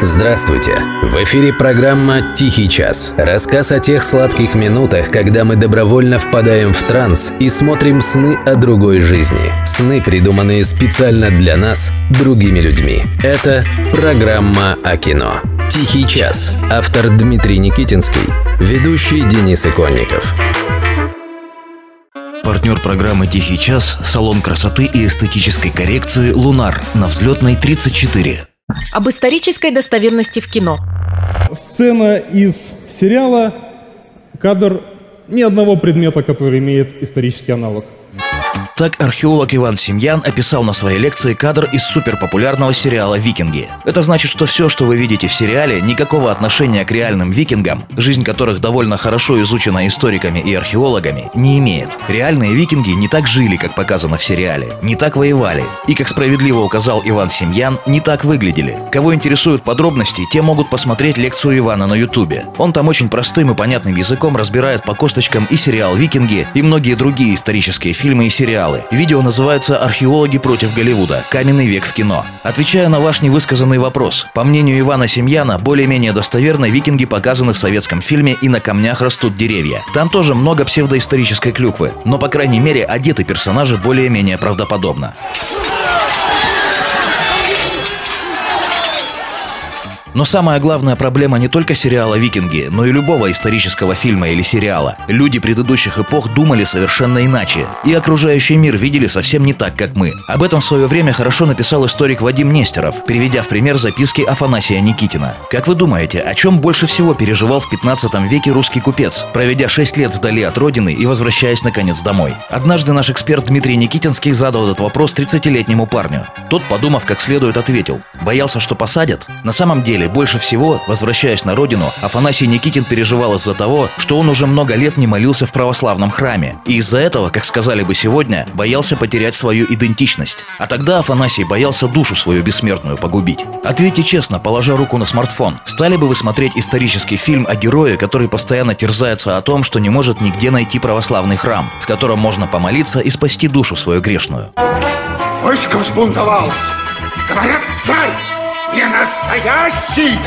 Здравствуйте! В эфире программа «Тихий час». Рассказ о тех сладких минутах, когда мы добровольно впадаем в транс и смотрим сны о другой жизни. Сны, придуманные специально для нас, другими людьми. Это программа о кино. «Тихий час». Автор Дмитрий Никитинский. Ведущий Денис Иконников. Партнер программы «Тихий час» – салон красоты и эстетической коррекции «Лунар» на взлетной 34. Об исторической достоверности в кино. Сцена из сериала, кадр ни одного предмета, который имеет исторический аналог. Так археолог Иван Семьян описал на своей лекции кадр из суперпопулярного сериала «Викинги». Это значит, что все, что вы видите в сериале, никакого отношения к реальным викингам, жизнь которых довольно хорошо изучена историками и археологами, не имеет. Реальные викинги не так жили, как показано в сериале, не так воевали, и, как справедливо указал Иван Семьян, не так выглядели. Кого интересуют подробности, те могут посмотреть лекцию Ивана на ютубе. Он там очень простым и понятным языком разбирает по косточкам и сериал «Викинги», и многие другие исторические фильмы и сериалы, сериалы. Видео называется «Археологи против Голливуда. Каменный век в кино». Отвечая на ваш невысказанный вопрос, по мнению Ивана Семьяна, более-менее достоверно викинги показаны в советском фильме «И на камнях растут деревья». Там тоже много псевдоисторической клюквы, но, по крайней мере, одеты персонажи более-менее правдоподобно. Но самая главная проблема не только сериала «Викинги», но и любого исторического фильма или сериала. Люди предыдущих эпох думали совершенно иначе. И окружающий мир видели совсем не так, как мы. Об этом в свое время хорошо написал историк Вадим Нестеров, приведя в пример записки Афанасия Никитина. Как вы думаете, о чем больше всего переживал в 15 веке русский купец, проведя 6 лет вдали от родины и возвращаясь наконец домой? Однажды наш эксперт Дмитрий Никитинский задал этот вопрос 30-летнему парню. Тот, подумав как следует, ответил. Боялся, что посадят? На самом деле, больше всего, возвращаясь на родину, Афанасий Никитин переживал из-за того, что он уже много лет не молился в православном храме. И из-за этого, как сказали бы сегодня, боялся потерять свою идентичность. А тогда Афанасий боялся душу свою бессмертную погубить. Ответьте честно, положа руку на смартфон, стали бы вы смотреть исторический фильм о герое, который постоянно терзается о том, что не может нигде найти православный храм, в котором можно помолиться и спасти душу свою грешную? Войско взбунтовалось! Говорят, царь! не настоящий!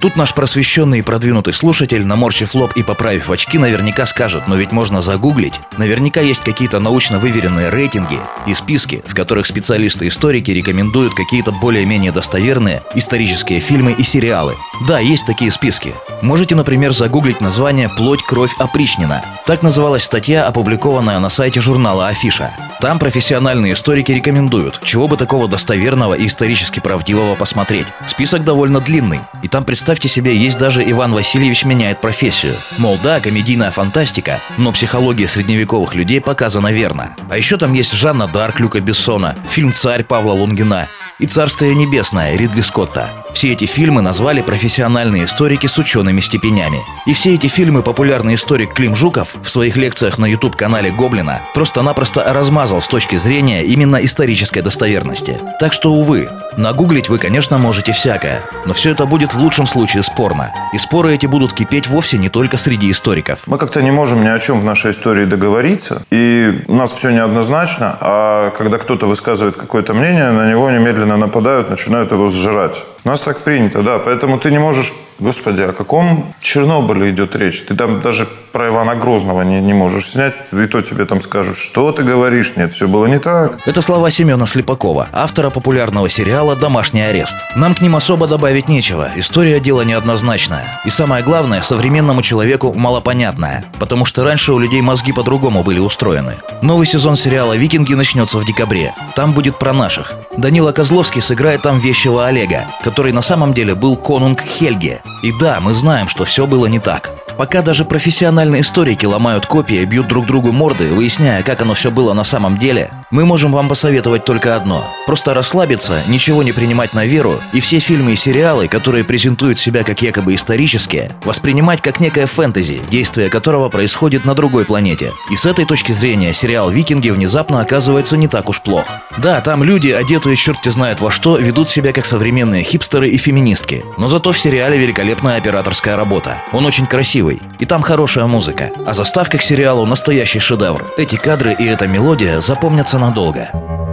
Тут наш просвещенный и продвинутый слушатель, наморщив лоб и поправив очки, наверняка скажет, но ведь можно загуглить. Наверняка есть какие-то научно выверенные рейтинги и списки, в которых специалисты-историки рекомендуют какие-то более-менее достоверные исторические фильмы и сериалы. Да, есть такие списки. Можете, например, загуглить название «Плоть, кровь, опричнина». Так называлась статья, опубликованная на сайте журнала «Афиша». Там профессиональные историки рекомендуют, чего бы такого достоверного и исторически правдивого посмотреть. Список довольно длинный, и там, представьте себе, есть даже Иван Васильевич меняет профессию. Мол, да, комедийная фантастика, но психология средневековых людей показана верно. А еще там есть Жанна Дарк Люка Бессона, фильм «Царь» Павла Лунгина и «Царствие небесное» Ридли Скотта. Все эти фильмы назвали профессиональные историки с учеными степенями. И все эти фильмы популярный историк Клим Жуков в своих лекциях на YouTube-канале Гоблина просто-напросто размазал с точки зрения именно исторической достоверности. Так что, увы, нагуглить вы, конечно, можете всякое, но все это будет в лучшем случае спорно. И споры эти будут кипеть вовсе не только среди историков. Мы как-то не можем ни о чем в нашей истории договориться, и у нас все неоднозначно, а когда кто-то высказывает какое-то мнение, на него немедленно нападают, начинают его сжирать. У нас так принято, да. Поэтому ты не можешь Господи, о каком Чернобыле идет речь? Ты там даже про Ивана Грозного не, не можешь снять, и то тебе там скажут, что ты говоришь, нет, все было не так. Это слова Семена Слепакова, автора популярного сериала «Домашний арест». Нам к ним особо добавить нечего, история дела неоднозначная. И самое главное, современному человеку малопонятная, потому что раньше у людей мозги по-другому были устроены. Новый сезон сериала «Викинги» начнется в декабре. Там будет про наших. Данила Козловский сыграет там вещего Олега, который на самом деле был конунг Хельге, и да, мы знаем, что все было не так. Пока даже профессиональные историки ломают копии, бьют друг другу морды, выясняя, как оно все было на самом деле, мы можем вам посоветовать только одно. Просто расслабиться, ничего не принимать на веру, и все фильмы и сериалы, которые презентуют себя как якобы исторические, воспринимать как некое фэнтези, действие которого происходит на другой планете. И с этой точки зрения сериал «Викинги» внезапно оказывается не так уж плох. Да, там люди, одетые черти знает во что, ведут себя как современные хипстеры и феминистки. Но зато в сериале великолепная операторская работа. Он очень красивый красивый, и там хорошая музыка. А заставка к сериалу настоящий шедевр. Эти кадры и эта мелодия запомнятся надолго.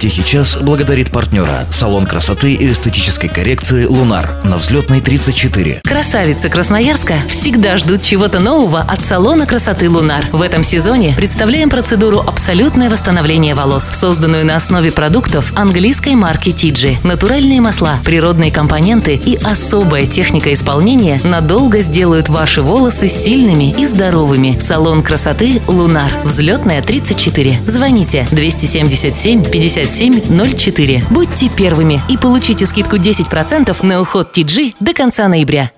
«Тихий час» благодарит партнера – салон красоты и эстетической коррекции «Лунар» на взлетной 34. Красавицы Красноярска всегда ждут чего-то нового от салона красоты «Лунар». В этом сезоне представляем процедуру «Абсолютное восстановление волос», созданную на основе продуктов английской марки Тиджи. Натуральные масла, природные компоненты и особая техника исполнения надолго сделают ваши волосы сильными и здоровыми. Салон красоты «Лунар». Взлетная 34. Звоните 277 5704. Будьте первыми и получите скидку 10% на уход TG до конца ноября.